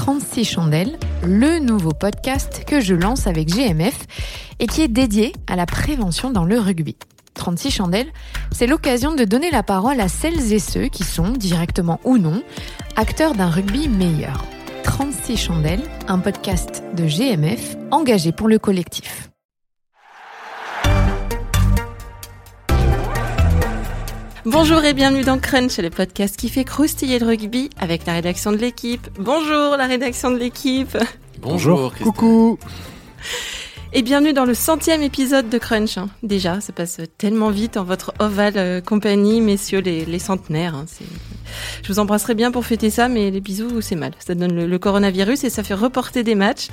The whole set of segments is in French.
36 chandelles, le nouveau podcast que je lance avec GMF et qui est dédié à la prévention dans le rugby. 36 chandelles, c'est l'occasion de donner la parole à celles et ceux qui sont, directement ou non, acteurs d'un rugby meilleur. 36 chandelles, un podcast de GMF engagé pour le collectif. Bonjour et bienvenue dans Crunch, le podcast qui fait croustiller le rugby avec la rédaction de l'équipe. Bonjour la rédaction de l'équipe. Bonjour, coucou. Et bienvenue dans le centième épisode de Crunch. hein. Déjà, ça passe tellement vite en votre ovale euh, compagnie, messieurs les, les centenaires. hein. C'est- Je vous embrasserai bien pour fêter ça, mais les bisous, c'est mal. Ça donne le, le coronavirus et ça fait reporter des matchs.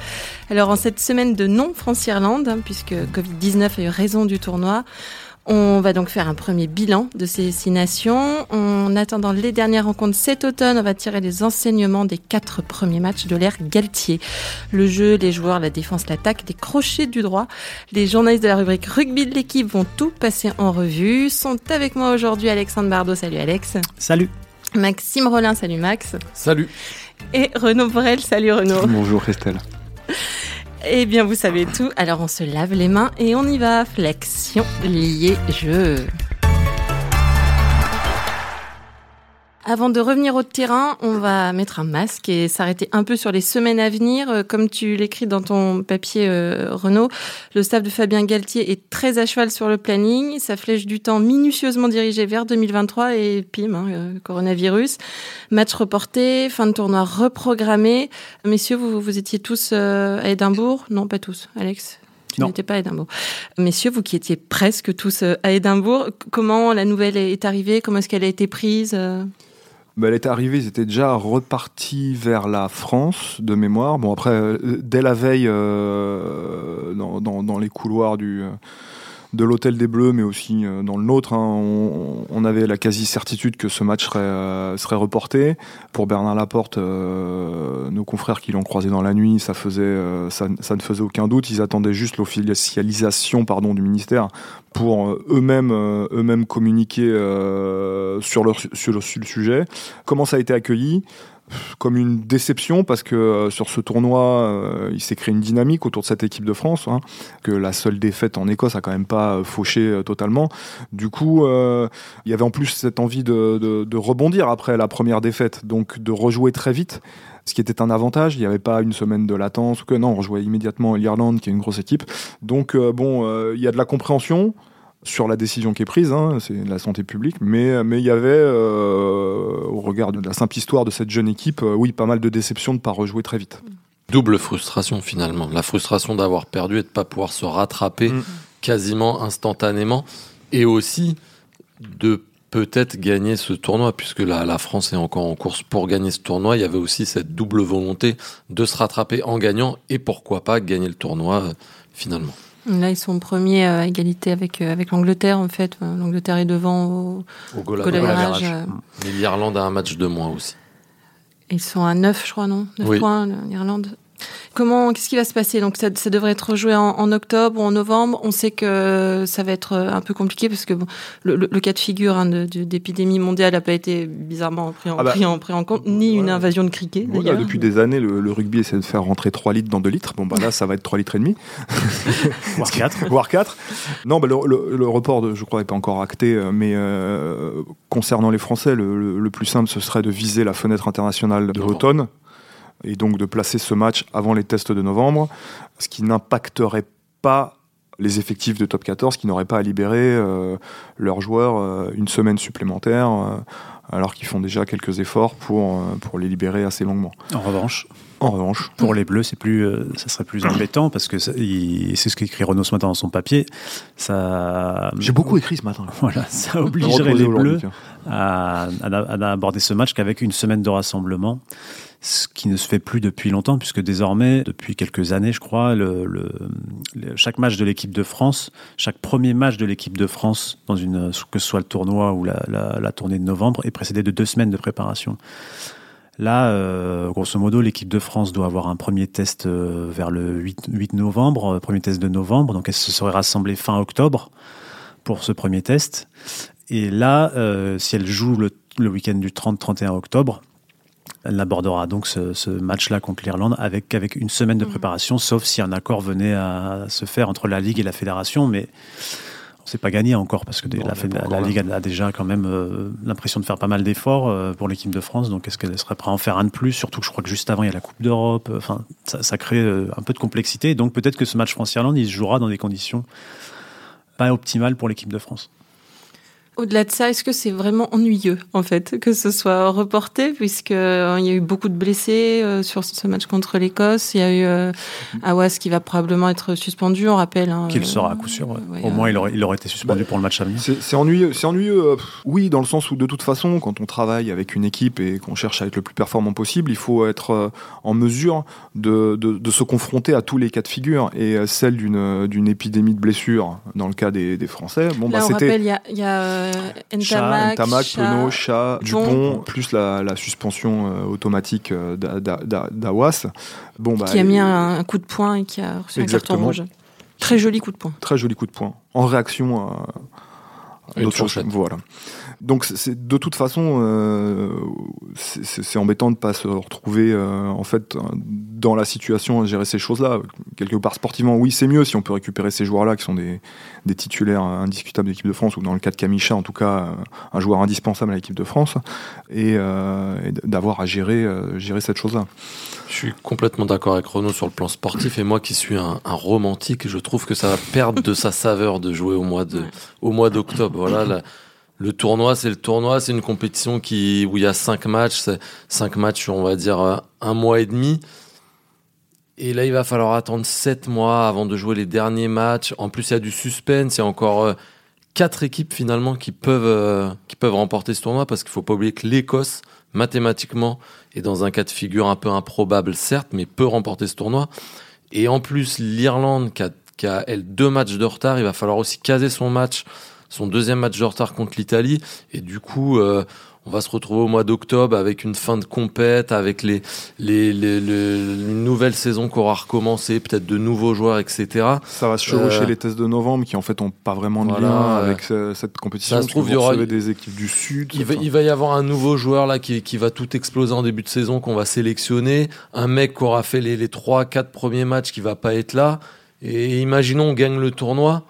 Alors, en cette semaine de non-France-Irlande, hein, puisque Covid-19 a eu raison du tournoi, on va donc faire un premier bilan de ces six nations. En attendant les dernières rencontres cet automne, on va tirer les enseignements des quatre premiers matchs de l'ère Galtier. Le jeu, les joueurs, la défense, l'attaque, les crochets du droit. Les journalistes de la rubrique rugby de l'équipe vont tout passer en revue. Sont avec moi aujourd'hui Alexandre Bardot, salut Alex. Salut. Maxime Rollin, salut Max. Salut. Et Renaud Borel, salut Renaud. Bonjour Estelle. Eh bien, vous savez tout. Alors, on se lave les mains et on y va. Flexion, lié, jeu. Avant de revenir au terrain, on va mettre un masque et s'arrêter un peu sur les semaines à venir. Euh, Comme tu l'écris dans ton papier, euh, Renaud, le staff de Fabien Galtier est très à cheval sur le planning. Sa flèche du temps minutieusement dirigée vers 2023 et pim, hein, euh, coronavirus. Match reporté, fin de tournoi reprogrammé. Messieurs, vous, vous étiez tous euh, à Édimbourg? Non, pas tous. Alex tu Non. n'étais pas à Édimbourg. Messieurs, vous qui étiez presque tous à Édimbourg, comment la nouvelle est arrivée? Comment est-ce qu'elle a été prise Bah, elle était arrivée, ils étaient déjà repartis vers la France de mémoire. Bon après, euh, dès la veille, euh, dans, dans- dans les couloirs du, euh, de l'hôtel des Bleus, mais aussi euh, dans le nôtre, hein, on, avait la quasi-certitude que ce match serait, euh, reporté. Pour Bernard Laporte, euh, nos confrères qui l'ont croisé dans la nuit, ça, ne faisait aucun doute. Ils attendaient juste l'officialisation pardon, du ministère pour eux-mêmes communiquer sur, le, sujet. Comment ça a été accueilli? Comme une déception parce que euh, sur ce tournoi, euh, il s'est créé une dynamique autour de cette équipe de France, hein, que la seule défaite en Écosse a quand même pas euh, fauché euh, totalement. Du coup, euh, il y avait en plus cette envie de, de, de rebondir après la première défaite, donc de rejouer très vite. Ce qui était un avantage, il n'y avait pas une semaine de latence ou que non, on rejouait immédiatement l'Irlande, qui est une grosse équipe. Donc bon, il y a de la compréhension sur la décision qui est prise, hein, c'est la santé publique, mais mais il y avait, euh, au regard de la simple histoire de cette jeune équipe, euh, oui, pas mal de déceptions de ne pas rejouer très vite. Double frustration finalement. La frustration d'avoir perdu et de pas pouvoir se rattraper Mm. quasiment instantanément. Et aussi de peut-être gagner ce tournoi, puisque la, la France est encore en course pour gagner ce tournoi. Il y avait aussi cette double volonté de se rattraper en gagnant et pourquoi pas gagner le tournoi euh, finalement. Là, ils sont premiers à égalité avec, euh, avec l'Angleterre, en fait. Euh, L'Angleterre est devant au Au goal euh, Mais l'Irlande a un match de moins aussi. Ils sont à 9, je crois, non? 9 Oui. points, l'Irlande. Comment, qu'est-ce qui va se passer? Donc, ça, ça devrait être joué en, en octobre ou en novembre. On sait que ça va être euh, un peu compliqué parce que bon, le, le- le cas de figure hein, d'épidémie mondiale n'a pas été bizarrement pris en, Ah bah, pris en, pris en compte, ni une invasion de cricket. Voilà, depuis des années, le, le rugby essaie de faire rentrer 3 litres dans 2 litres. Bon, bah là, ça va être 3 litres et demi. Voire 4. voire 4. Non, bah, le, le- le report, de- je crois, n'est pas encore acté, euh, mais euh, concernant les Français, le, le- le plus simple, ce serait de viser la fenêtre internationale de l'automne, et donc de placer ce match avant les tests de novembre, ce qui n'impacterait pas les effectifs de top 14 qui n'auraient pas à libérer euh, leurs joueurs euh, une semaine supplémentaire, euh, alors qu'ils font déjà quelques efforts pour, euh, pour les libérer assez longuement. En revanche, En revanche, pour les Bleus, c'est plus, euh, ça serait plus embêtant parce que c'est ce qu'écrit Renaud ce matin dans son papier. Ça, j'ai beaucoup écrit ce matin. Voilà, ça obligerait les Bleus à, à, à aborder ce match qu'avec une semaine de rassemblement, ce qui ne se fait plus depuis longtemps, puisque désormais, depuis quelques années, je crois, chaque match de l'équipe de France, chaque premier match de l'équipe de France, dans une, que ce soit le tournoi ou la, tournée de novembre, est précédé de deux semaines de préparation. Là, euh, grosso modo, l'équipe de France doit avoir un premier test euh, vers le 8, 8 novembre, euh, premier test de novembre, donc elle se serait rassemblée fin octobre pour ce premier test. Et là, euh, si elle joue le week-end du 30-31 octobre, Elle abordera donc ce, ce match-là contre l'Irlande avec, avec une semaine de Mhm. préparation, sauf si un accord venait à se faire entre la Ligue et la Fédération. Mais c'est pas gagné encore parce que des- la. Ligue a, a déjà quand même euh, l'impression de faire pas mal d'efforts euh, pour l'équipe de France. Donc est-ce qu'elle serait prête à en faire un de plus? Surtout que je crois que juste avant il y a la Coupe d'Europe. Enfin, ça, ça crée euh, un peu de complexité. Donc peut-être que ce match France-Irlande il se jouera dans des conditions pas optimales pour l'équipe de France. Au-delà de ça, est-ce que c'est vraiment ennuyeux, en fait, que ce soit reporté, puisque euh, il y a eu beaucoup de blessés euh, sur ce match contre l'Écosse. Il y a eu euh, Awas qui va probablement être suspendu, on rappelle. hein, Qu'il euh, sera à coup sûr. ouais. ouais, Au moins il aurait, il aurait été suspendu pour le match à venir. C'est ennuyeux, c'est ennuyeux. euh, pff, oui, dans le sens où de toute façon, quand on travaille avec une équipe et qu'on cherche à être le plus performant possible, il faut être euh, en mesure de, de- de se confronter à tous les cas de figure. Et euh, celle d'une épidémie de blessures, dans le cas des, des Français, bon Là, bah on c'était rappelle, il y a, il y a euh, Ntamak, Chat, Penaud, Chat, Dupont. Plus la, la suspension euh, automatique euh, d'A- d'A- d'A- d'Awas. Bon, bah, qui a mis un, un coup de poing et qui a reçu un carton rouge. Très joli coup de poing. Très joli coup de poing. En réaction à Une fourchette. Voilà. Donc, c'est- de toute façon, euh, c'est- embêtant de ne pas se retrouver euh, en fait euh, dans la situation à gérer ces choses-là. Quelque part, sportivement, oui, c'est mieux si on peut récupérer ces joueurs-là qui sont des, des titulaires indiscutables de l'équipe de France, ou dans le cas de Kamicha, en tout cas, un joueur indispensable à l'équipe de France, et, euh, et d'avoir à gérer, euh, gérer cette chose-là. Je suis complètement d'accord avec Renaud sur le plan sportif et moi qui suis un, un romantique, je trouve que ça va perdre de sa saveur de jouer au mois de Ouais. au mois d'octobre. Voilà, le tournoi, c'est le tournoi, c'est une compétition qui où il y a cinq matchs, cinq matchs, sur, on va dire euh, un mois et demi. Et là, il va falloir attendre sept mois avant de jouer les derniers matchs. En plus, il y a du suspense, il y a encore euh, quatre équipes finalement qui peuvent euh, qui peuvent remporter ce tournoi parce qu'il faut pas oublier que l'Écosse mathématiquement est dans un cas de figure un peu improbable certes, mais peut remporter ce tournoi. Et en plus, l'Irlande qui a, qui a elle deux matchs de retard, il va falloir aussi caser son match, son deuxième match de retard contre l'Italie. Et du coup, euh, on va se retrouver au mois d'octobre avec une fin de compète, avec les, les, les, les- une nouvelle saison qui aura recommencé, peut-être de nouveaux joueurs, etc. Ça va se chevaucher Euh, les tests de novembre qui en fait ont pas vraiment de Voilà, lien ouais. avec ce- cette compétition. Ça se trouve, il y aura- des équipes du Sud. Il va, enfin, il va y avoir un nouveau joueur là qui, qui va tout exploser en début de saison qu'on va sélectionner. Un mec qui aura fait les, les 3-4 premiers matchs qui va pas être là. Et imaginons on gagne le tournoi.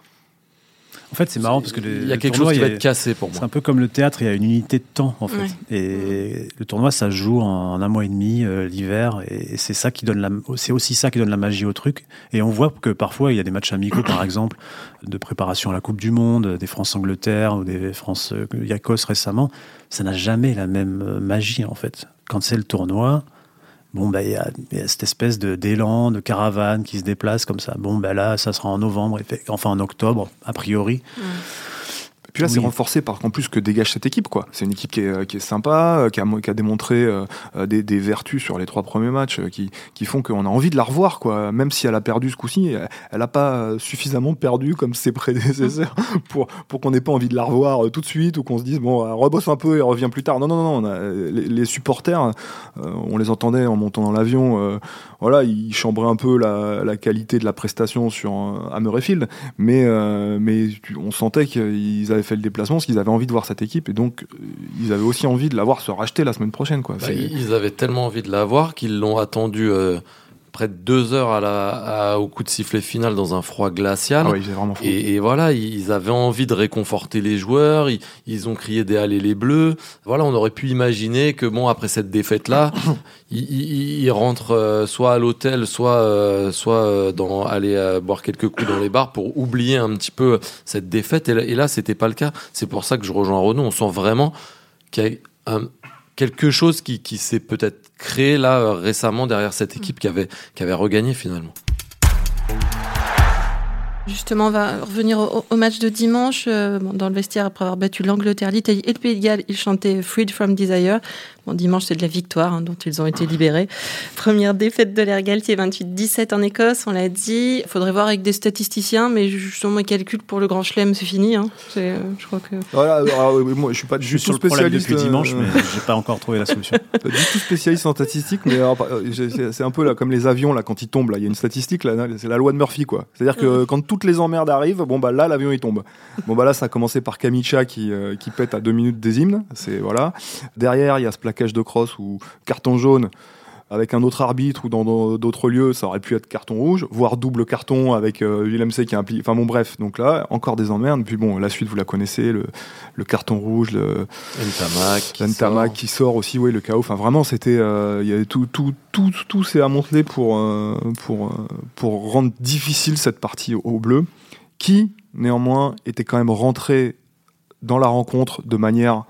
En fait, c'est marrant parce que il y a quelque tournoi, chose qui va être cassé pour C'est moi. un peu comme le théâtre, il y a une unité de temps en fait. Ouais. Et le tournoi, ça se joue en un mois et demi euh, l'hiver, et c'est ça qui donne la, c'est aussi ça qui donne la magie au truc. Et on voit que parfois il y a des matchs amicaux, par exemple, de préparation à la Coupe du Monde, des France-Angleterre ou des France euh, Yacos récemment, ça n'a jamais la même euh, magie en fait. Quand c'est le tournoi. Bon, bah, il y, a cette espèce de d'élan, de caravane qui se déplace comme ça. Bon, bah là, ça sera en novembre, enfin en octobre, a priori. Et puis là, c'est renforcé par en plus que dégage cette équipe. quoi. C'est une équipe qui est, qui est sympa, euh, qui a, qui a démontré euh, euh, des, des vertus sur les trois premiers matchs euh, qui, qui font qu'on a envie de la revoir. Quoi. Même si elle a perdu ce coup-ci, elle n'a pas euh, suffisamment perdu comme ses prédécesseurs pour, pour qu'on n'ait pas envie de la revoir euh, tout de suite ou qu'on se dise, bon, euh, rebosse un peu et revient plus tard. Non, non, non, on a- les, les supporters, euh, on les entendait en montant dans l'avion, euh, voilà, ils chambraient un peu la, la qualité de la prestation sur euh, à Murrayfield mais, euh, mais on sentait qu'ils avaient fait le déplacement parce qu'ils avaient envie de voir cette équipe et donc euh, ils avaient aussi envie de la voir se racheter la semaine prochaine. Quoi. Bah, ils avaient tellement envie de l'avoir qu'ils l'ont attendu euh, près de deux heures à la, à- au coup de sifflet final dans un froid glacial. Ah ouais, vraiment. Et, et voilà, ils avaient envie de réconforter les joueurs. Ils, ils ont crié des allées les bleus. Voilà, on aurait pu imaginer que bon, après cette défaite-là, ils, ils- ils rentrent euh, soit à l'hôtel, soit euh, soit euh, dans aller euh, boire quelques coups dans les bars pour oublier un petit peu cette défaite. Et là, et là c'était pas le cas. C'est pour ça que je rejoins Renaud. On sent vraiment qu'il y a un- quelque chose qui, qui s'est peut-être créé là euh, récemment derrière cette équipe qui avait qui avait regagné finalement. Justement, on va revenir au, au match de dimanche. Euh, bon, dans le vestiaire, après avoir battu l'Angleterre, l'Italie et le Pays de Galles, ils chantaient Freed from Desire. Bon, dimanche, c'est de la victoire hein, dont ils ont été libérés. Première défaite de l'air Galtier, 28-17 en Écosse, on l'a dit. Il faudrait voir avec des statisticiens, mais justement, ils calculent pour le Grand Chelem, c'est fini. Hein. C'est, euh, je crois que... Voilà, alors, euh, moi, je suis pas Je du suis tout sur le problème spécialiste. depuis dimanche, euh, mais j'ai pas encore trouvé la solution. pas du tout spécialiste en statistiques, mais euh, c'est un peu là, comme les avions là quand ils tombent. Là, il y a une statistique là, c'est la loi de Murphy quoi. C'est-à-dire que quand toutes les emmerdes arrivent, bon bah là l'avion il tombe. Bon bah là ça a commencé par Kamicha qui euh, qui pète à deux minutes des hymnes. C'est voilà. Derrière il y a ce, pla- plaquage de cross ou carton jaune avec un autre arbitre ou dans d'autres lieux, ça aurait pu être carton rouge, voire double carton avec euh, l'ULMC qui implique. Enfin bon, bref, donc là, encore des emmerdes. Puis bon, la suite, vous la connaissez, le, le carton rouge, le Ntamak qui, qui, sort aussi, oui, le chaos. Enfin vraiment, c'était, euh, il y avait tout, tout, tout, tout s'est amoncelé pour, euh, pour, pour rendre difficile cette partie au bleu, qui néanmoins était quand même rentré dans la rencontre de manière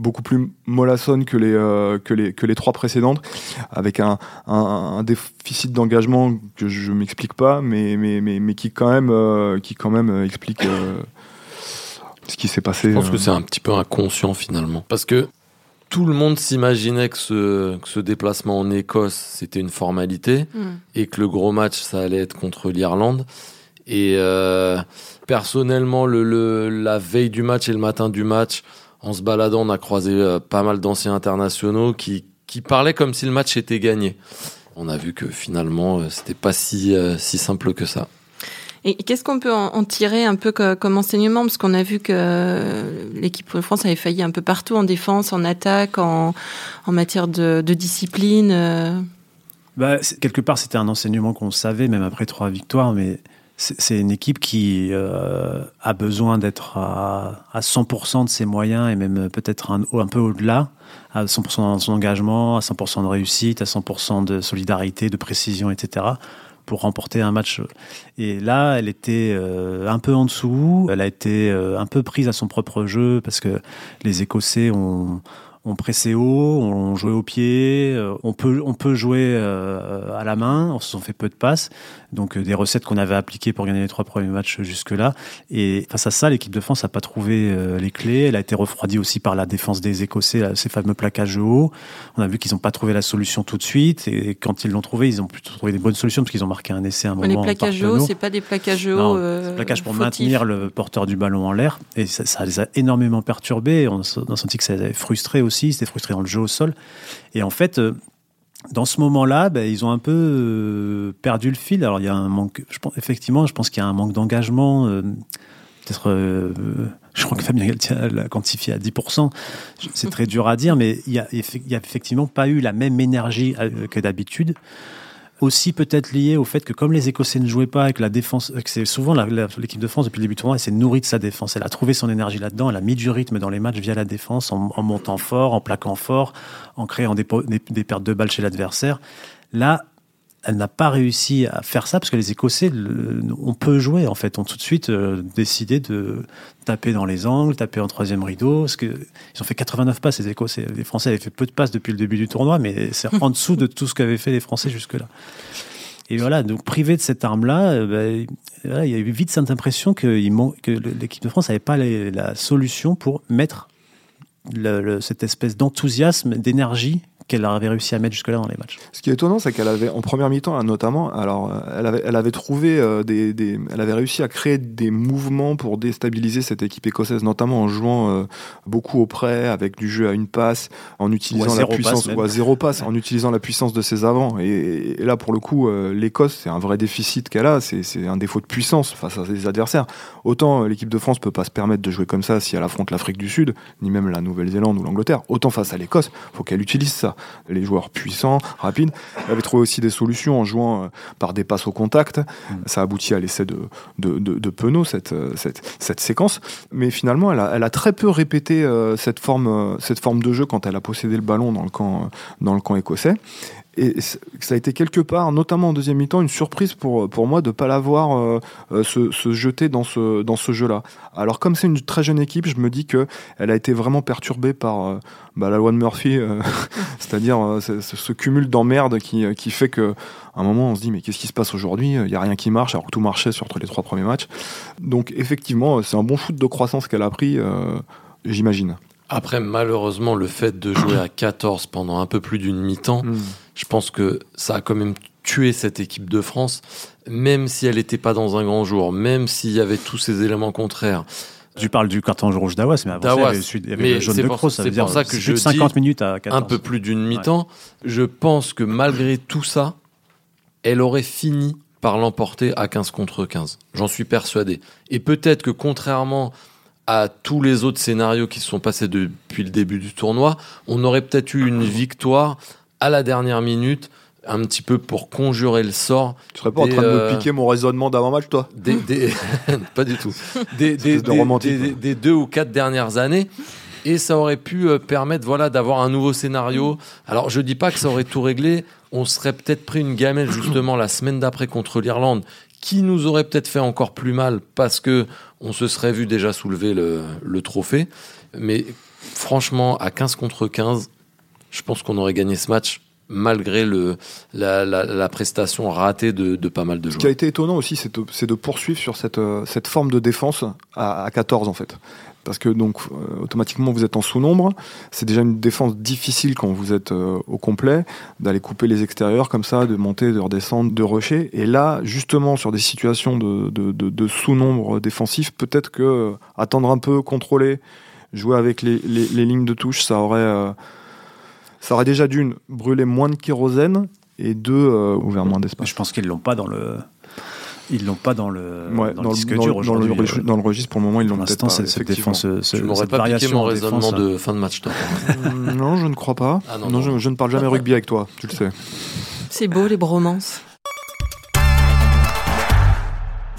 beaucoup plus mollassonne que les, euh, que les, que les trois précédentes, avec un, un, déficit d'engagement que je m'explique pas, mais, mais, mais, mais, qui quand même, euh, qui quand même euh, explique ce qui s'est passé. Je pense que c'est un petit peu inconscient finalement. Parce que tout le monde s'imaginait que ce, que ce, déplacement en Écosse, c'était une formalité, mm. et que le gros match, ça allait être contre l'Irlande. Et personnellement, le, le, la veille du match et le matin du match, en se baladant, on a croisé euh, pas mal d'anciens internationaux qui, qui parlaient comme si le match était gagné. On a vu que finalement, euh, c'était pas si, euh, si simple que ça. Et qu'est-ce qu'on peut en tirer un peu comme enseignement? Parce qu'on a vu que l'équipe de France avait failli un peu partout en défense, en attaque, en, en matière de, de discipline. Bah, quelque part, c'était un enseignement qu'on savait, même après trois victoires, mais c'est une équipe qui euh, a besoin d'être à, 100% de ses moyens et même peut-être un, peu au-delà, à 100% dans son engagement, à 100% de réussite, à 100% de solidarité, de précision, etc., pour remporter un match. Et là, elle était euh, un peu en dessous, elle a été euh, un peu prise à son propre jeu parce que les Écossais ont on pressait haut, on jouait au pied, euh, on peut, on peut jouer euh, à la main, on se sont fait peu de passes, donc euh, des recettes qu'on avait appliquées pour gagner les trois premiers matchs jusque-là. Et face à ça, l'équipe de France n'a pas trouvé les clés, elle a été refroidie aussi par la défense des Écossais, ces fameux plaquages haut. On a vu qu'ils n'ont pas trouvé la solution tout de suite, et quand ils l'ont trouvé, ils ont plutôt trouvé des bonnes solutions parce qu'ils ont marqué un essai à un moment. Les plaquages haut, c'est pas des plaquages hauts. Euh, plaquages pour maintenir le porteur du ballon en l'air, et ça, ça, les a énormément perturbés. On a senti que ça les avait frustrés aussi, c'était frustré dans le jeu au sol. Et en fait, euh, dans ce moment-là, ben, ils ont un peu euh, perdu le fil. Alors il y a un manque, je pense, effectivement, je pense qu'il y a un manque d'engagement. Euh, peut-être, je crois que Fabien l'a quantifié à 10%. C'est très dur à dire, mais il n'y a, effectivement pas eu la même énergie que d'habitude aussi peut-être lié au fait que comme les Écossais ne jouaient pas avec la défense, c'est souvent l'équipe de France depuis le début du tournoi, elle s'est nourrie de sa défense. Elle a trouvé son énergie là-dedans, elle a mis du rythme dans les matchs via la défense, en, montant fort, en plaquant fort, en créant des, des pertes de balles chez l'adversaire. Là, elle n'a pas réussi à faire ça parce que les Écossais, on peut jouer en fait, ont tout de suite euh, décidé de taper dans les angles, taper en troisième rideau. Que ils ont fait 89 passes les Écossais. Les Français avaient fait peu de passes depuis le début du tournoi, mais c'est en dessous de tout ce qu'avaient fait les Français jusque-là. Et voilà, donc privé de cette arme-là, euh, bah, il y a eu vite cette impression que, que l'équipe de France n'avait pas la solution pour mettre cette espèce d'enthousiasme, d'énergie qu'elle avait réussi à mettre jusque-là dans les matchs. Ce qui est étonnant, c'est qu'elle avait, en première mi-temps notamment, alors elle avait, elle avait trouvé euh, des, des, elle avait réussi à créer des mouvements pour déstabiliser cette équipe écossaise, notamment en jouant euh, beaucoup au près, avec du jeu à une passe, en utilisant la puissance, ou à zéro passe, en utilisant la puissance de ses avants. Et, là, pour le coup, euh, l'Écosse, c'est un vrai déficit qu'elle a, c'est un défaut de puissance face à ses adversaires. Autant l'équipe de France peut pas se permettre de jouer comme ça si elle affronte l'Afrique du Sud, ni même la Nouvelle-Zélande ou l'Angleterre. Autant face à l'Écosse, faut qu'elle utilise ça les joueurs puissants, rapides. Elle avait trouvé aussi des solutions en jouant euh, par des passes au contact. Mm. Ça aboutit à l'essai de, de, de, Penaud, cette, euh, cette, cette, séquence. Mais finalement, elle a, elle a très peu répété euh, cette, forme, cette forme de jeu quand elle a possédé le ballon dans le camp, dans le camp écossais et ça a été quelque part, notamment en deuxième mi-temps, une surprise pour, pour moi de ne pas la voir euh, euh, se, se, jeter dans ce, dans ce jeu-là. Alors comme c'est une très jeune équipe, je me dis qu'elle a été vraiment perturbée par euh, bah, la loi de Murphy, c'est-à-dire ce, cumul d'emmerdes qui, qui fait que un moment on se dit mais qu'est-ce qui se passe aujourd'hui? Il n'y a rien qui marche alors que tout marchait sur les trois premiers matchs. Donc effectivement, c'est un bon shoot de croissance qu'elle a pris, j'imagine. Après, malheureusement, le fait de jouer à 14 pendant un peu plus d'une mi-temps, hmm. Je pense que ça a quand même tué cette équipe de France, même si elle n'était pas dans un grand jour, même s'il y avait tous ces éléments contraires. Tu parles du carton rouge d'Awas, mais avant ça, il y avait, le jaune de. C'est pour ça que je 50 minutes à 14. un peu plus d'une mi-temps. Je pense que malgré tout ça, elle aurait fini par l'emporter à 15 contre 15. J'en suis persuadé. Et peut-être que contrairement à tous les autres scénarios qui se sont passés depuis le début du tournoi, on aurait peut-être eu une victoire à la dernière minute, un petit peu pour conjurer le sort. Tu serais pas en train de euh, me piquer mon raisonnement d'avant-match, toi Des, des- pas du tout. Des, deux ou quatre dernières années. Et ça aurait pu euh, permettre voilà, d'avoir un nouveau scénario. Alors, je dis pas que ça aurait tout réglé. On serait peut-être pris une gamelle justement la semaine d'après contre l'Irlande, qui nous aurait peut-être fait encore plus mal parce que on se serait vu déjà soulever le, le trophée. Mais franchement, à 15 contre 15, je pense qu'on aurait gagné ce match malgré le, la, la- la prestation ratée de, de pas mal de Ce qui a joueurs. été étonnant aussi, c'est de, de poursuivre sur cette, euh, cette forme de défense à, à 14 en fait. Parce que donc euh, automatiquement vous êtes en sous-nombre. C'est déjà une défense difficile quand vous êtes euh, au complet, d'aller couper les extérieurs comme ça, de monter, de redescendre, de rusher. Et là, justement, sur des situations de, de, de- de sous-nombre défensif, peut-être que euh, attendre un peu, contrôler, jouer avec les, les- les lignes de touche, ça aurait, euh, ça aurait déjà d'une brûlé moins de kérosène et deux euh, ouvert moins d'espace. Je pense qu'ils l'ont pas dans le. Ils l'ont pas dans le, Ouais, dans dans, le disque dans, dur le- dans le, aujourd'hui. regi- dans le registre, pour le moment, ils l'ont peut-être l'instant, pas. cette, défense, ce- Tu m'aurais cette pas piqué variation mon en raisonnement défense, de fin de match, toi. Non, je ne crois pas. Ah non, non, non. Je, je ne parle jamais rugby avec toi, tu le sais. C'est beau les bromances.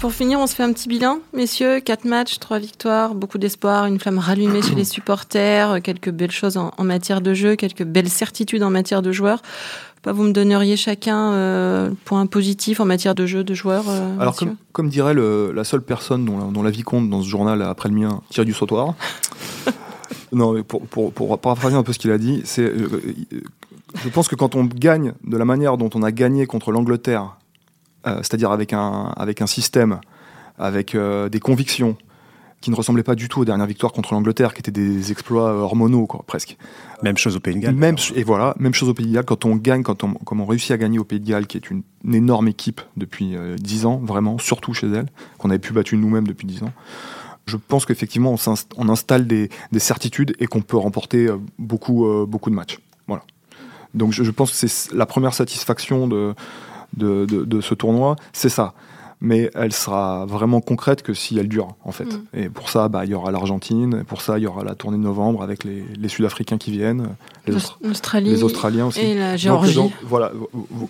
Pour finir, on se fait un petit bilan, messieurs. Quatre matchs, trois victoires, beaucoup d'espoir, une flamme rallumée chez les supporters, quelques belles choses en, en matière de jeu, quelques belles certitudes en matière de joueurs. Pas vous me donneriez chacun euh, point positif en matière de jeu de joueurs euh, Alors, comme, comme dirait le- la seule personne dont la, dont la vie compte dans ce journal après le mien, tire du sautoir. non, mais pour, pour, pour paraphraser un peu ce qu'il a dit, c'est. euh, euh, je pense que quand on gagne de la manière dont on a gagné contre l'Angleterre, euh, c'est-à-dire avec un, avec un système, avec euh, des convictions qui ne ressemblaient pas du tout aux dernières victoires contre l'Angleterre, qui étaient des exploits euh, hormonaux, quoi, presque. Même chose au Pays de Galles. Même, et voilà, même chose au Pays de Galles, quand on gagne, quand on, comme on réussit à gagner au Pays de Galles, qui est une, une énorme équipe depuis euh, 10 ans, vraiment, surtout chez elle, qu'on avait pu battre nous-mêmes depuis 10 ans. Je pense qu'effectivement, on, on installe des, des certitudes et qu'on peut remporter euh, beaucoup, euh, beaucoup de matchs. Voilà. Donc je, je pense que c'est la première satisfaction de, de, de- de ce tournoi, c'est ça. Mais elle sera vraiment concrète que si elle dure, en fait. Mm. Et pour ça, bah, il y aura l'Argentine, pour ça, il y aura la tournée de novembre avec les, les Sud-Africains qui viennent, les, Austra- L'Australie les Australiens aussi. et la Géorgie. donc, voilà.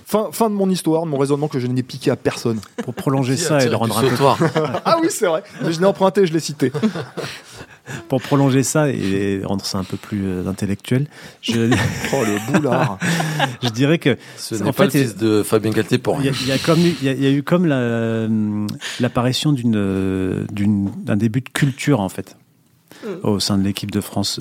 Fin, fin de mon histoire, de mon raisonnement que je n'ai piqué à personne. Pour prolonger ça et le rendre un peu ah oui, c'est vrai. Mais je l'ai emprunté, je l'ai cité. pour prolonger ça et rendre ça un peu plus euh, intellectuel, je, Oh, le boulard. je dirais que Ce En n'est pas fait, le fils de Fabien Galtier pour il y, rien. a, il y a eu- il y a, il y a eu comme la- l'apparition d'une d'une d'un début de culture en fait au sein de l'équipe de France.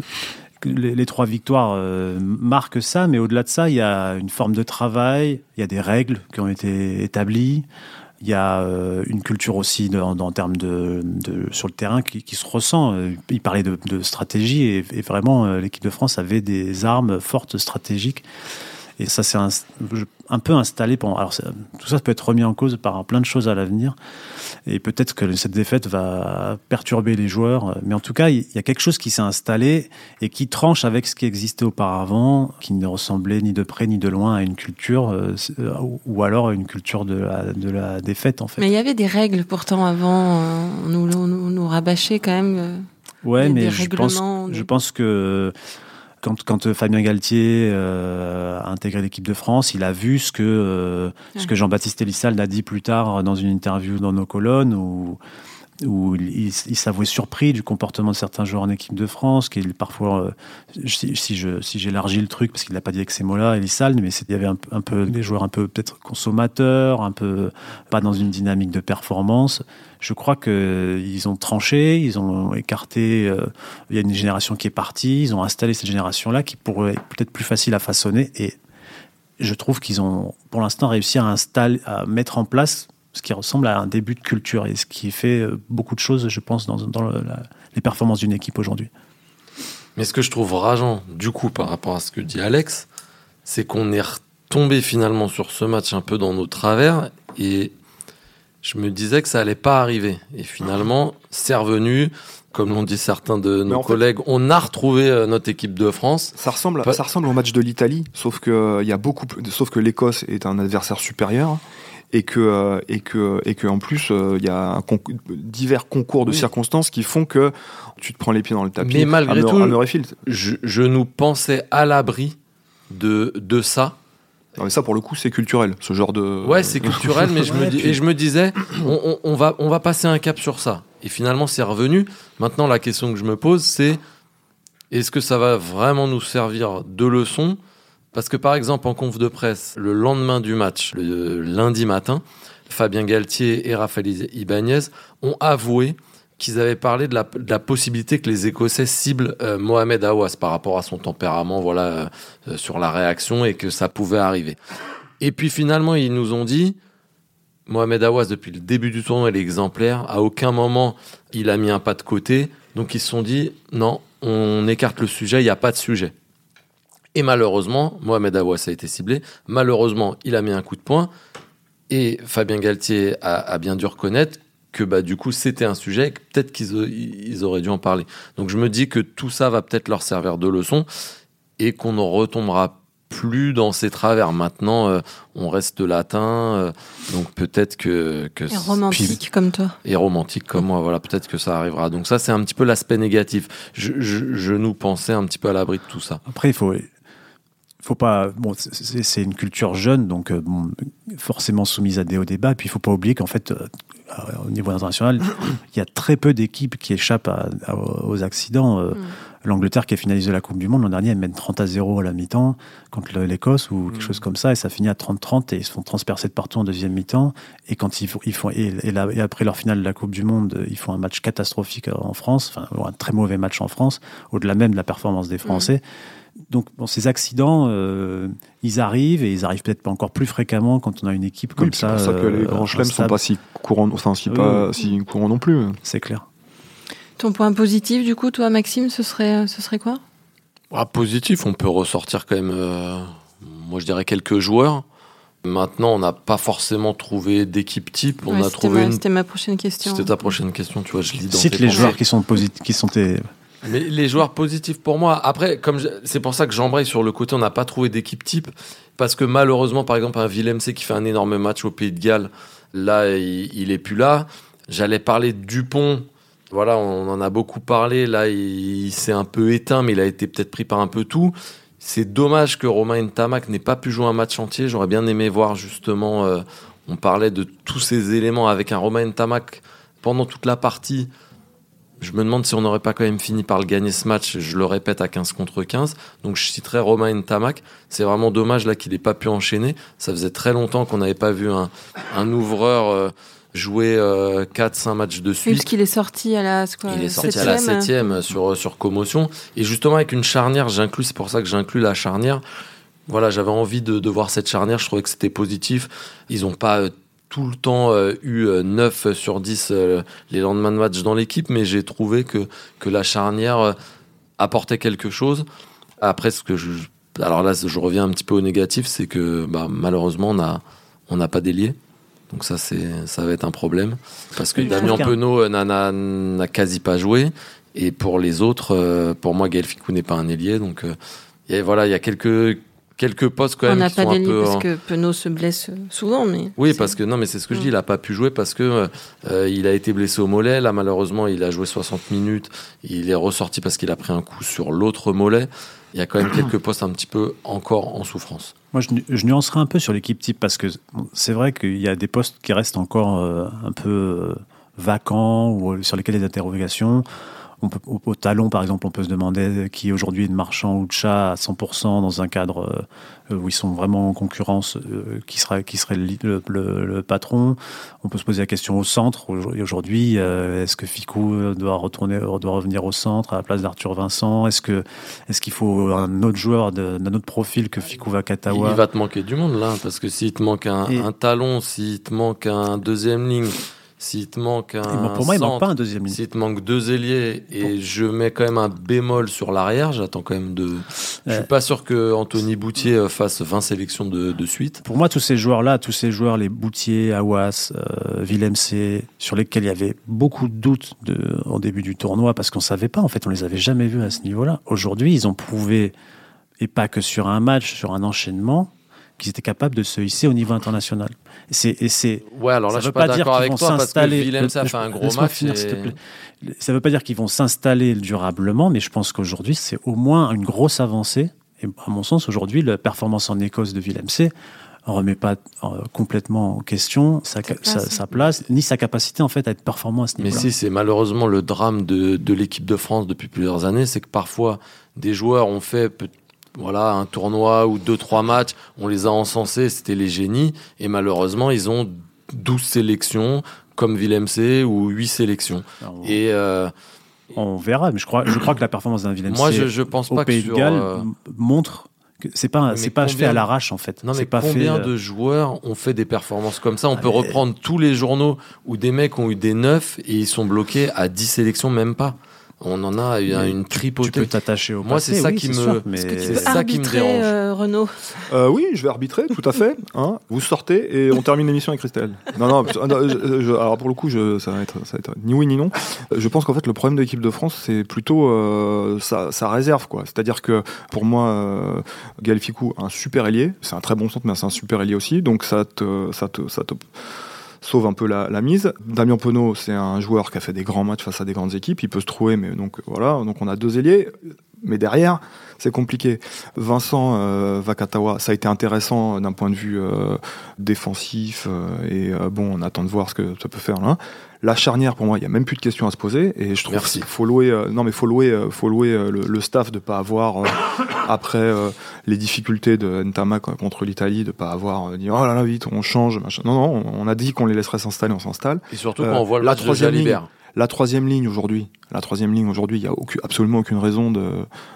Les, les trois victoires euh, marquent ça, mais au-delà de ça, il y a une forme de travail, il y a des règles qui ont été établies. Il y a euh, une culture aussi de- en, termes de, sur le terrain qui, qui se ressent. Euh, Il parlait de, de stratégie et, et vraiment euh, l'équipe de France avait des armes fortes stratégiques. Et ça c'est un, un peu installé pendant. Alors ça- tout ça peut être remis en cause par plein de choses à l'avenir. Et peut-être que cette défaite va perturber les joueurs. Mais en tout cas, il y a quelque chose qui s'est installé et qui tranche avec ce qui existait auparavant, qui ne ressemblait ni de près ni de loin à une culture, euh, ou- ou alors à une culture de la, de la défaite en fait. Mais il y avait des règles pourtant avant. euh, on nous, on nous, on nous rabâchait quand même. euh, Ouais, des- mais des je pense, règlements, des- je pense que quand, quand Fabien Galtier euh, a intégré l'équipe de France, il a vu ce que, euh, ce que Jean-Baptiste Elissalde a dit plus tard dans une interview dans nos colonnes, où, où il, il s'avouait surpris du comportement de certains joueurs en équipe de France, qui parfois, euh, si, je si j'élargis le truc, parce qu'il n'a pas dit avec ces mots-là, Elissalde, mais c'est- il y avait un, peu- des joueurs un peu peut-être consommateurs, un peu pas dans une dynamique de performance. Je crois que ils ont tranché, ils ont écarté. euh, il y a une génération qui est partie, ils ont installé cette génération-là qui pourrait être peut-être plus facile à façonner. Et je trouve qu'ils ont, pour l'instant, réussi à à mettre en place ce qui ressemble à un début de culture et ce qui fait euh, beaucoup de choses, je pense, dans, dans le- la- les performances d'une équipe aujourd'hui. Mais ce que je trouve rageant, du coup, par rapport à ce que dit Alex, c'est qu'on est retombé finalement sur ce match un peu dans nos travers et je me disais que ça allait pas arriver. Et finalement, c'est revenu. Comme l'ont dit certains de nos fait- collègues, on a retrouvé euh, notre équipe de France. Ça ressemble, Pas- ça ressemble au match de l'Italie, sauf que il y a beaucoup, plus- sauf que l'Écosse est un adversaire supérieur et que euh, et que et que en plus euh, il y a un concours- divers concours de Oui. circonstances qui font que tu te prends les pieds dans le tapis. Mais malgré tout-. Je, je nous pensais à l'abri de, de ça. Non, mais ça pour le coup c'est culturel, ce genre de. Ouais, c'est culturel, mais je me Ouais, dis, puis- et je me disais, on, on- on va, on va passer un cap sur ça. Et finalement, c'est revenu. Maintenant, la question que je me pose, c'est est-ce que ça va vraiment nous servir de leçon Parce que par exemple, en conf de presse, le lendemain du match, le lundi matin, Fabien Galtier et Raphaël Ibanez ont avoué qu'ils avaient parlé de la, possibilité que les Écossais ciblent euh, Mohamed Awas par rapport à son tempérament, voilà, euh, euh, sur la réaction et que ça pouvait arriver. Et puis finalement, ils nous ont dit, Mohamed Awas, depuis le début du tournoi, il est exemplaire. À aucun moment, il a mis un pas de côté. Donc ils se sont dit, non, on écarte le sujet, il n'y a pas de sujet. Et malheureusement, Mohamed Awas a été ciblé. Malheureusement, il a mis un coup de poing. Et Fabien Galtier a, a bien dû reconnaître que bah, du coup, c'était un sujet et que peut-être qu'ils a- ils auraient dû en parler. Donc je me dis que tout ça va peut-être leur servir de leçon et qu'on ne retombera plus dans ces travers. Maintenant, euh, on reste latin, euh, donc peut-être que, que Et romantique comme toi. et romantique comme moi. Voilà, peut-être que ça arrivera. Donc ça, c'est un petit peu l'aspect négatif. Je, je, je nous pensais un petit peu à l'abri de tout ça. Après, il faut, faut pas. Bon, c'est- une culture jeune, donc euh, bon, forcément soumise à des hauts débats. Puis il faut pas oublier qu'en fait, euh, au niveau international, il y a très peu d'équipes qui échappent à- à- aux accidents. Euh, L'Angleterre qui a finalisé la Coupe du Monde l'an dernier, elle mène 30 à 0 à la mi-temps contre l'Écosse ou quelque chose comme ça, et ça finit à 30-30 et ils se font transpercer de partout en deuxième mi-temps. Et quand ils font, ils font et, et et après leur finale de la Coupe du Monde, ils font un match catastrophique en France, enfin un très mauvais match en France, au-delà même de la performance des Français. Donc bon, ces accidents, euh, ils arrivent et ils arrivent peut-être pas encore plus fréquemment quand on a une équipe Oui, comme puis c'est ça. pour ça que les euh, grands chelems sont pas si courants, enfin si Oui, pas oui. si courants non plus. C'est clair. Ton point positif, du coup, toi, Maxime, ce serait, ce serait quoi? Ah, positif, on peut ressortir quand même, euh, moi je dirais quelques joueurs. Maintenant, on n'a pas forcément trouvé d'équipe type. On Ouais, a c'était trouvé ma, une. C'était ma prochaine question. C'était ta prochaine question, tu vois, je lis dans Cite les pensées. joueurs qui sont positifs, qui sont tes- Mais les joueurs positifs pour moi, après, comme c'est pour ça que j'embraye sur le côté, on n'a pas trouvé d'équipe type, parce que malheureusement, par exemple, un Willem C qui fait un énorme match au Pays de Galles, là, il, il est plus là. J'allais parler de Dupont, voilà, on en a beaucoup parlé, là, il, il s'est un peu éteint, mais il a été peut-être pris par un peu tout. C'est dommage que Romain Ntamak n'ait pas pu jouer un match entier. J'aurais bien aimé voir justement, euh, on parlait de tous ces éléments avec un Romain Ntamak pendant toute la partie. Je me demande si on n'aurait pas quand même fini par le gagner ce match, je le répète, à 15 contre 15. Donc je citerai Romain Ntamak. C'est vraiment dommage là qu'il n'ait pas pu enchaîner. Ça faisait très longtemps qu'on n'avait pas vu un, un ouvreur euh, jouer 4-5 matchs de Oui, suite. parce qu'il est sorti à la. quoi, Il est sorti à la septième. septième sur, sur commotion. Et justement, avec une charnière, j'inclus, c'est pour ça que j'inclus la charnière. Voilà, j'avais envie de, de voir cette charnière. Je trouvais que c'était positif. Ils n'ont pas euh, tout le temps euh, eu euh, 9 sur 10 euh, les lendemains de match dans l'équipe, mais j'ai trouvé que, que la charnière euh, apportait quelque chose. Après, ce que je. Alors là, je reviens un petit peu au négatif, c'est que bah, malheureusement, on n'a on n'a pas d'ailier. Donc ça, c'est, ça va être un problème. Parce que Damien. Penaud euh, n'a- quasi pas joué. Et pour les autres, euh, pour moi, Gaël Ficou n'est pas un ailier. Donc euh, et voilà, il y a quelques, quelques postes quand On même n'a qui pas peu... parce que Penaud se blesse euh, souvent, mais. Oui, parce que non, mais c'est ce que je dis. Mm. Il a pas pu jouer parce que euh, il a été blessé au mollet. Là, malheureusement, il a joué 60 minutes. Il est ressorti parce qu'il a pris un coup sur l'autre mollet. Il y a quand même quelques postes un petit peu encore en souffrance. Moi, je, nu- je nuancerai un peu sur l'équipe type parce que c'est vrai qu'il y a des postes qui restent encore euh, un peu euh, vacants ou euh, sur lesquels il y a des interrogations. On peut, au, au talon, par exemple, on peut se demander qui aujourd'hui est de marchand ou de chat à 100% dans un cadre euh, où ils sont vraiment en concurrence, euh, qui serait, qui serait le, patron. On peut se poser la question au centre. Aujourd'hui, euh, est-ce que Ficou doit, retourner, doit revenir au centre à la place d'Arthur Vincent? Est-ce qu'il faut un autre joueur d'un autre profil que Ficou Vakatawa? Il va te manquer du monde là, parce que s'il te manque un, Et- un talon, s'il te manque un deuxième ligne, s'il te manque un Et pour moi, il manque pas un deuxième ligne. S'il te manque deux ailiers et je mets quand même un bémol sur l'arrière, j'attends quand même de. Je suis Euh. pas sûr que Anthony Boutier euh, fasse 20 sélections de, de suite. Pour moi, tous ces joueurs-là, tous ces joueurs, les Boutier, Awas, euh, Willem C, sur lesquels il y avait beaucoup de doutes de, au début du tournoi, parce qu'on savait pas, en fait, on les avait jamais vus à ce niveau-là. Aujourd'hui, ils ont prouvé, et pas que sur un match, sur un enchaînement, qu'ils étaient capables de se hisser au niveau international. Et c'est, et c'est, Ouais, alors là, ça je suis pas pas dire d'accord qu'ils avec vont toi parce que Willem, ça a le- fait un gros laisse-moi match. finir, et- s'il te plaît. ça veut pas dire qu'ils vont s'installer durablement, mais je pense qu'aujourd'hui, c'est au moins une grosse avancée. Et à mon sens, aujourd'hui, la performance en Écosse de Willem C ne remet pas euh, complètement en question sa, ca- Sa sa, place. ni sa capacité en fait à être performant à ce Mais niveau-là. si, c'est malheureusement le drame de, de l'équipe de France depuis plusieurs années, c'est que parfois des joueurs ont fait voilà un tournoi ou deux trois matchs, on les a encensés, c'était les génies, et malheureusement ils ont 12 sélections comme Willem C ou 8 sélections. Alors, Et euh, on verra, mais je crois, je crois que la performance d'un Willem moi C je, je pense au pas que Pays de Galles euh, montre que c'est pas c'est pas fait combien- à l'arrache en fait. Non mais pas combien fait, euh, de joueurs ont fait des performances comme ça? On Ah, peut mais- reprendre tous les journaux où des mecs ont eu des 9 et ils sont bloqués à 10 sélections même pas. On en a une tu tripotée. peux t'attacher au Moi, c'est ça oui, qui me- sûr, mais Est-ce que tu C'est ça qui me arbitrer, dérange. euh, Renaud? Euh, oui, je vais arbitrer, tout à fait. Hein. Vous sortez et on termine l'émission avec Christelle. Non, non, je- je- alors pour le coup, je, ça, va être, ça va être ni oui ni non. Je pense qu'en fait, le problème de l'équipe de France, c'est plutôt euh, sa, sa réserve. quoi. C'est-à-dire que pour moi, euh, Gaël Ficou, un super ailier, c'est un très bon centre, mais c'est un super ailier aussi. Donc ça te, ça te, ça te sauve un peu la, mise. Damien Penaud, c'est un joueur qui a fait des grands matchs face à des grandes équipes. Il peut se trouver, mais donc voilà. Donc on a deux ailiers. Mais derrière, c'est compliqué. Vincent euh, Vakatawa, ça a été intéressant d'un point de vue euh, défensif euh, et euh, bon, on attend de voir ce que ça peut faire là. La charnière, pour moi, il y a même plus de questions à se poser et je trouve Merci. qu'il faut louer. euh, non, mais faut louer, euh, faut louer euh, le, le staff de pas avoir après les difficultés de Ntama co- contre l'Italie, de pas avoir dit oh là là vite, on change. Machin. Non, non, on a dit qu'on les laisserait s'installer, on s'installe. Et surtout quand on voit le la troisième ligne. La troisième ligne aujourd'hui, la troisième ligne aujourd'hui, il y a absolument aucune raison de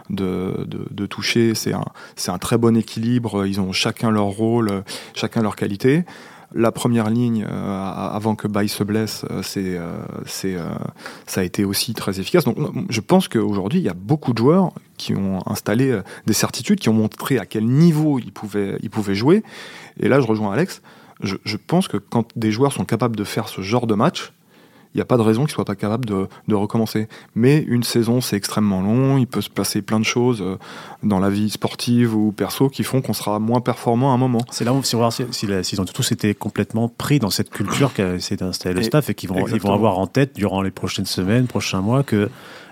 de, de, de toucher. C'est un c'est un très bon équilibre. Ils ont chacun leur rôle, chacun leur qualité. La première ligne, euh, avant que Baye se blesse, euh, c'est euh, ça a été aussi très efficace. Donc, je pense qu'aujourd'hui, il y a beaucoup de joueurs qui ont installé des certitudes, qui ont montré à quel niveau ils pouvaient ils pouvaient jouer. Et là, je rejoins Alex. Je, je pense que quand des joueurs sont capables de faire ce genre de match, il n'y a pas de raison qu'ils ne soient pas capables de, de recommencer. Mais une saison, c'est extrêmement long, il peut se passer plein de choses euh, dans la vie sportive ou perso qui font qu'on sera moins performant à un moment. C'est là où on va voir si- si s'ils ont tous été complètement pris dans cette culture qu'a essayé d'installer le Et- staff et qu'ils vont, ils vont avoir en tête durant les prochaines semaines, prochains mois, que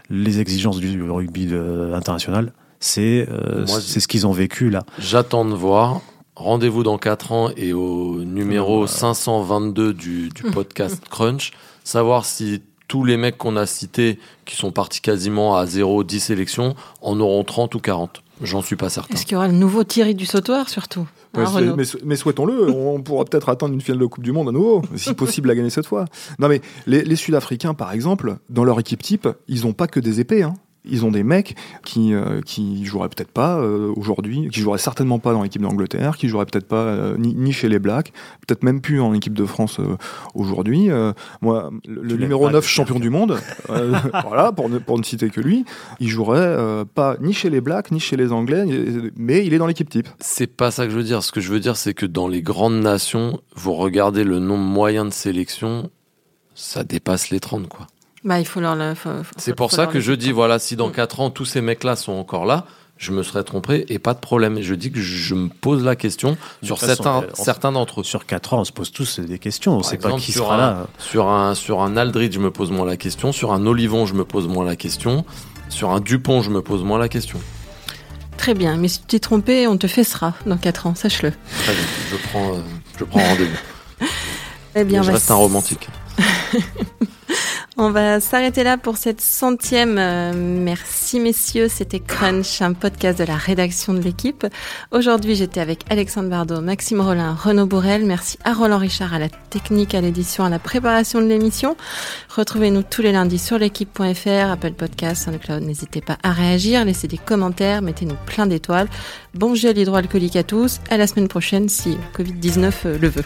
les exigences du rugby de- international, c'est euh, ce qu'ils ont vécu là. J'attends de voir. Rendez-vous dans 4 ans et au numéro 522 du, du podcast Crunch, savoir si tous les mecs qu'on a cités, qui sont partis quasiment à 0, 10 sélections, en auront 30 ou 40. J'en suis pas certain. Est-ce qu'il y aura le nouveau Thierry du sautoir surtout Hein, Mais, souhaitons-le, on pourra peut-être attendre une finale de Coupe du Monde à nouveau, si possible à gagner cette fois. Non mais les, les Sud-Africains, par exemple, dans leur équipe type, ils n'ont pas que des épées. Hein. Ils ont des mecs qui euh, qui joueraient peut-être pas euh, aujourd'hui, qui joueraient certainement pas dans l'équipe d'Angleterre, qui joueraient peut-être pas euh, ni, ni chez les Blacks, peut-être même plus en équipe de France euh, aujourd'hui. Euh, moi, le, Tu numéro l'aimes pas, 9 le champion du monde, euh, voilà, pour ne, pour ne citer que lui, il jouerait euh, pas ni chez les Blacks, ni chez les Anglais, mais il est dans l'équipe type. C'est pas ça que je veux dire. Ce que je veux dire, c'est que dans les grandes nations, vous regardez le nombre moyen de sélections, ça dépasse les 30, quoi. Bah, il faut leur. le- faut- faut- C'est pour ça que je dis, voilà, si dans Mm. 4 ans, tous ces mecs-là sont encore là, je me serais trompé et pas de problème. Je dis que je me pose la question sur façon, certains, on- certains d'entre eux. Sur 4 ans, on se pose tous des questions. On ne sait pas qui sur sera un- là. Sur un, sur un Aldridge, je me pose moins la question. Sur un Olivon, je me pose moins la question. Sur un Dupont, je me pose moins la question. Très bien, mais si tu t'es trompé, on te fessera dans 4 ans, sache-le. Très bien, je prends, euh, je prends rendez-vous. Eh bien, je va reste un romantique. On va s'arrêter là pour cette centième. Euh, Merci messieurs, c'était Crunch, un podcast de la rédaction de l'équipe. Aujourd'hui, j'étais avec Alexandre Bardot, Maxime Rollin, Renaud Bourrel. Merci à Roland Richard à la technique, à l'édition, à la préparation de l'émission. Retrouvez-nous tous les lundis sur l'équipe.fr, Apple Podcast, SoundCloud. N'hésitez pas à réagir, laissez des commentaires, mettez-nous plein d'étoiles. Bon gel hydroalcoolique à tous. À la semaine prochaine si Covid-19 euh, le veut.